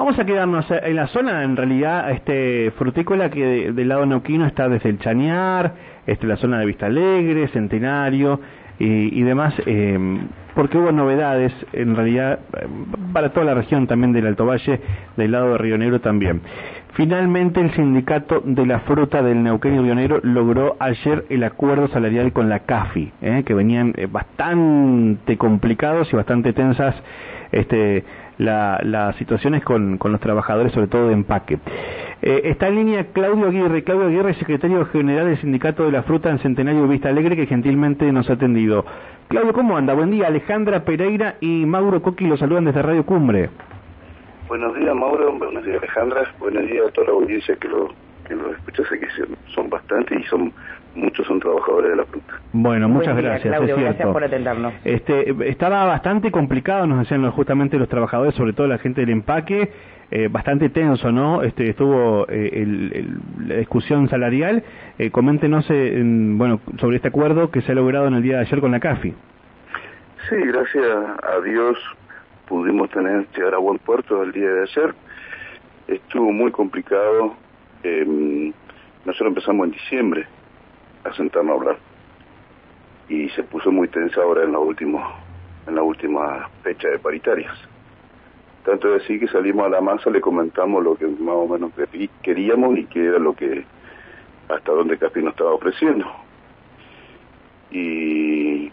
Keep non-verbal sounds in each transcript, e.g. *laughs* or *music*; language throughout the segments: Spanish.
Vamos a quedarnos en la zona, en realidad, este frutícola que del lado neuquino está desde el Chañar, este, la zona de Vista Alegre, Centenario y, demás, em, porque hubo novedades, en realidad, para toda la región también del Alto Valle, del lado de Río Negro también. Finalmente, el sindicato de la fruta del Neuquén y Río Negro logró ayer el acuerdo salarial con la CAFI, ¿eh? que venían eh, bastante complicados y bastante tensas este, las situaciones con, los trabajadores, sobre todo de empaque. Eh, está en línea Claudio Aguirre, Claudio Aguirre, secretario general del Sindicato de la Fruta en Centenario Vista Alegre, que gentilmente nos ha atendido. Claudio, ¿cómo anda? Buen día. Alejandra Pereira y Mauro Coqui los saludan desde Radio Cumbre. Buenos días, Mauro. Buenos días, Alejandra. Buenos días a toda la audiencia que lo, que lo que son bastantes y son muchos son trabajadores de la fruta. Bueno, muchas gracias. Claudio, gracias por atendernos. Este, estaba bastante complicado, nos decían justamente los trabajadores, sobre todo la gente del empaque, eh, bastante tenso, ¿no? Este, estuvo eh, la discusión salarial. Eh, coméntenos, bueno, sobre este acuerdo que se ha logrado en el día de ayer con la CAFI. Sí, gracias a Dios pudimos tener llegar a buen puerto el día de ayer. Estuvo muy complicado. Em, nosotros empezamos en diciembre a sentarnos a hablar y se puso muy tensa ahora en la última en la última fecha de paritarias. Tanto de así que salimos a la masa, le comentamos lo que más o menos queríamos y que era lo que hasta donde Capi nos estaba ofreciendo. Y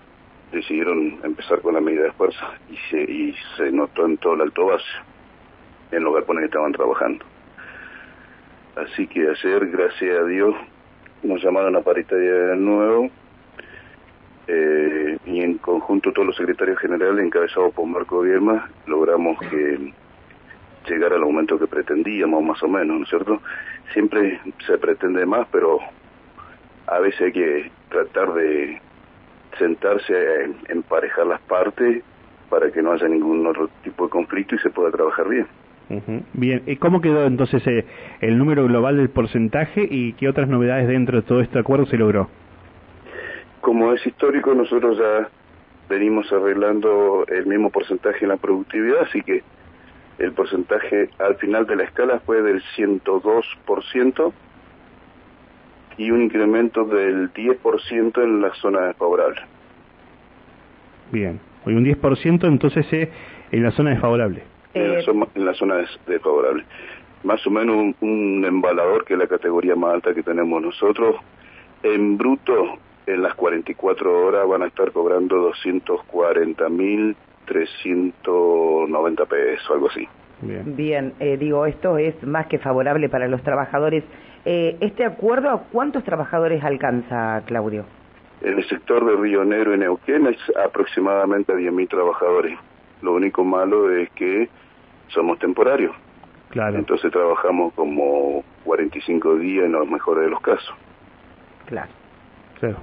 decidieron empezar con la medida de fuerza y se, y se notó en todo el alto base, en los galpones que estaban trabajando. Así que ayer, gracias a Dios, nos llamaron a paritaria de nuevo eh, y en conjunto todos los secretarios generales encabezados por Marco Vierma logramos que llegara al aumento que pretendíamos más o menos, ¿no es cierto? Siempre se pretende más, pero a veces hay que tratar de sentarse a emparejar las partes para que no haya ningún otro tipo de conflicto y se pueda trabajar bien. Bien, ¿y cómo quedó entonces eh, el número global del porcentaje y qué otras novedades dentro de todo este acuerdo se logró? Como es histórico, nosotros ya venimos arreglando el mismo porcentaje en la productividad, así que el porcentaje al final de la escala fue del 102% y un incremento del 10% en la zona desfavorable. Bien, hoy un 10% entonces eh, en la zona desfavorable. Eh, en, la zona, desfavorable. Más o menos un, embalador, que es la categoría más alta que tenemos nosotros, en bruto, en las 44 horas van a estar cobrando 240.390 pesos, algo así. Bien, Bien eh, digo, esto es más que favorable para los trabajadores. Eh, ¿Este acuerdo a cuántos trabajadores alcanza, Claudio? En el sector de Río Negro y Neuquén es aproximadamente a 10.000 trabajadores. Lo único malo es que somos temporarios. Claro. Entonces trabajamos como 45 días en los mejores de los casos. Claro. Claro.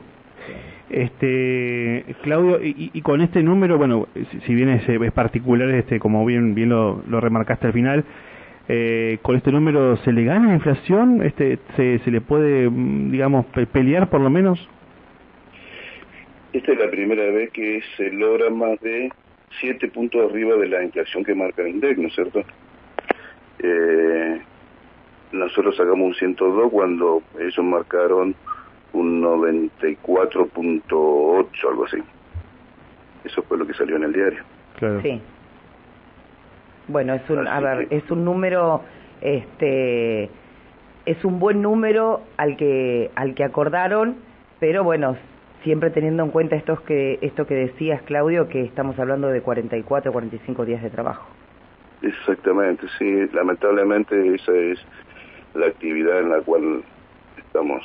Este, Claudio, y, con este número, bueno, si, bien es, es, particular, este, como bien, bien lo, remarcaste al final, eh, con este número se le gana la inflación, este, se, se le puede, mm, digamos, pelear por lo menos. Esta es la primera vez que se logra más de siete puntos arriba de la inflación que marca el INDEC, ¿no es cierto? Eh, nosotros sacamos un 102 cuando ellos marcaron un 94.8, algo así. Eso fue lo que salió en el diario. Claro. Sí. Bueno, es un, a ver, es un número, este, es un buen número al que, al que acordaron, pero bueno, siempre teniendo en cuenta estos que, esto que decías, Claudio, que estamos hablando de 44 o 45 días de trabajo. Exactamente, sí, lamentablemente esa es la actividad en la cual estamos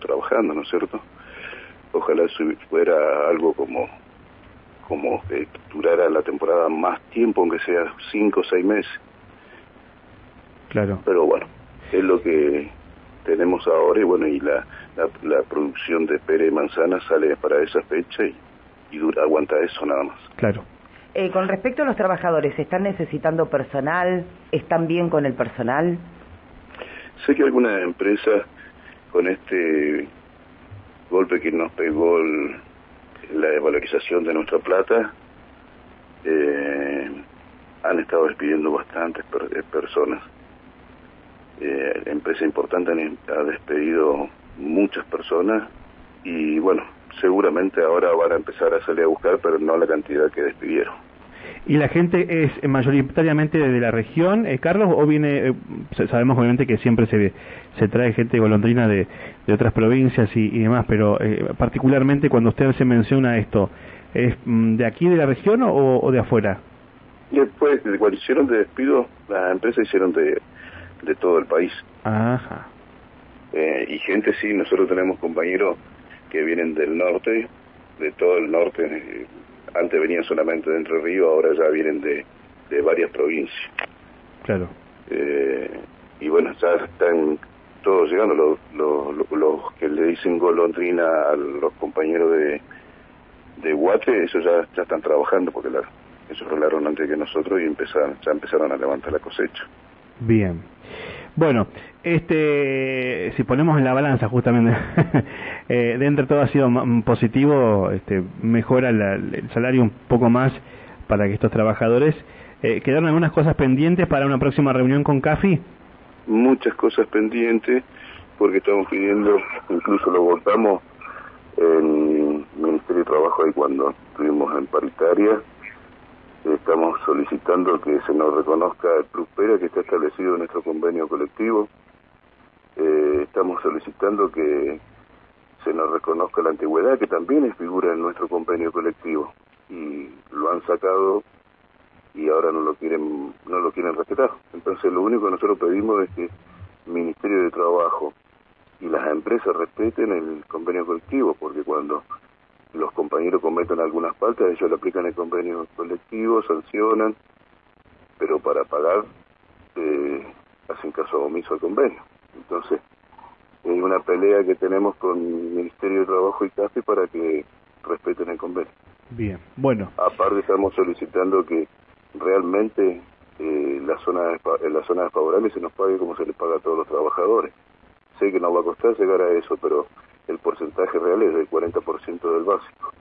trabajando, ¿no es cierto? Ojalá fuera algo como como que durara la temporada más tiempo, aunque sea cinco o seis meses. Claro. Pero bueno, es lo que tenemos ahora y bueno, y la, la, producción de pere y manzana sale para esa fecha y, dura, aguanta eso nada más. Claro. Eh, con respecto a los trabajadores, ¿están necesitando personal? ¿Están bien con el personal? Sé que algunas empresas con este golpe que nos pegó la desvalorización de nuestra plata, eh, han estado despidiendo bastantes personas. Eh, empresa importante ha despedido muchas personas y bueno, seguramente ahora van a empezar a salir a buscar, pero no la cantidad que despidieron. ¿Y la gente es mayoritariamente de la región, eh, Carlos, o viene, eh, sabemos obviamente que siempre se, se trae gente golondrina de, de otras provincias y, demás, pero eh, particularmente cuando usted se menciona esto, ¿es mm, de aquí de la región o, de afuera? después, cuando hicieron de despido, las empresas hicieron de, de todo el país. Ajá. y gente, sí, nosotros tenemos compañeros que vienen del norte, de todo el norte, antes venían solamente de Entre Ríos, ahora ya vienen de, de varias provincias. Claro. Eh, y bueno, ya están todos llegando, los, los, los, que le dicen golondrina a los compañeros de, de Guate, eso ya, ya están trabajando porque la, ellos rolaron antes que nosotros y empezaron, ya empezaron a levantar la cosecha. Bien. Bueno, este, si ponemos en la balanza justamente, *laughs* eh, de todo ha sido positivo, este, mejora el salario un poco más para que estos trabajadores. Eh, ¿Quedaron algunas cosas pendientes para una próxima reunión con CAFI? Muchas cosas pendientes, porque estamos pidiendo, incluso lo votamos el Ministerio de Trabajo ahí cuando estuvimos en paritaria, estamos solicitando que se nos reconozca el Pera que está establecido en nuestro convenio colectivo. Eh, estamos solicitando que se nos reconozca la antigüedad, que también figura en nuestro convenio colectivo. Y lo han sacado y ahora no lo quieren no lo quieren respetar. Entonces lo único que nosotros pedimos es que el Ministerio de Trabajo y las empresas respeten el convenio colectivo, porque cuando los compañeros cometen algunas faltas, ellos le aplican el convenio colectivo, sancionan, pero para pagar eh, hacen caso omiso al convenio. Entonces, hay una pelea que tenemos con el Ministerio de Trabajo y CAFE para que respeten el convenio. Bien, bueno. Aparte estamos solicitando que realmente eh, la zona en la zona desfavorable se nos pague como se les paga a todos los trabajadores. Sé que nos va a costar llegar a eso, pero el porcentaje real es del 40% del básico.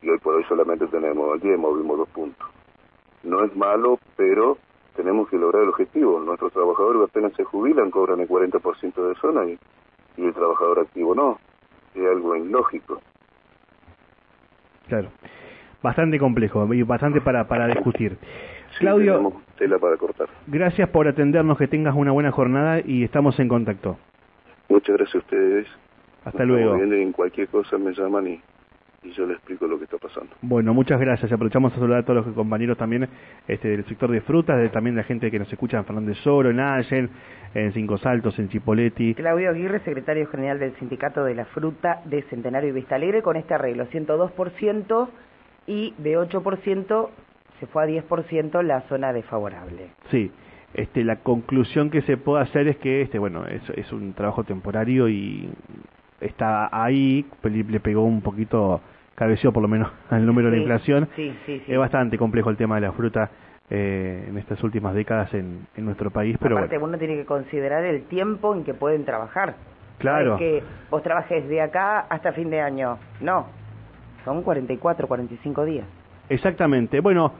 Y hoy por hoy solamente tenemos 10, movimos dos puntos. No es malo, pero tenemos que lograr el objetivo. Nuestros trabajadores apenas se jubilan, cobran el 40% de zona y, y el trabajador activo no. Es algo ilógico. Claro. Bastante complejo y bastante para, para discutir. Claudio, tela para cortar. gracias por atendernos, que tengas una buena jornada y estamos en contacto. Muchas gracias a ustedes. Hasta luego. en cualquier cosa me llaman y, y yo les explico lo que está pasando. Bueno, muchas gracias. Aprovechamos a saludar a todos los compañeros también este, del sector de frutas, de, también la gente que nos escucha en Fernández Oro, en Allen, en Cinco Saltos, en Chipoletti. Claudio Aguirre, secretario general del Sindicato de la Fruta de Centenario y Vista Alegre, con este arreglo, 102% y de 8% se fue a 10% la zona desfavorable. Sí. Este, la conclusión que se puede hacer es que este bueno es, es un trabajo temporario y está ahí, le pegó un poquito, cabeció por lo menos *laughs* al número de inflación. es bastante complejo el tema de la fruta eh, en estas últimas décadas en, en nuestro país. Pero Aparte, uno tiene que considerar el tiempo en que pueden trabajar. Claro. No que vos trabajes de acá hasta fin de año. No, son 44, 45 días. Exactamente. Bueno,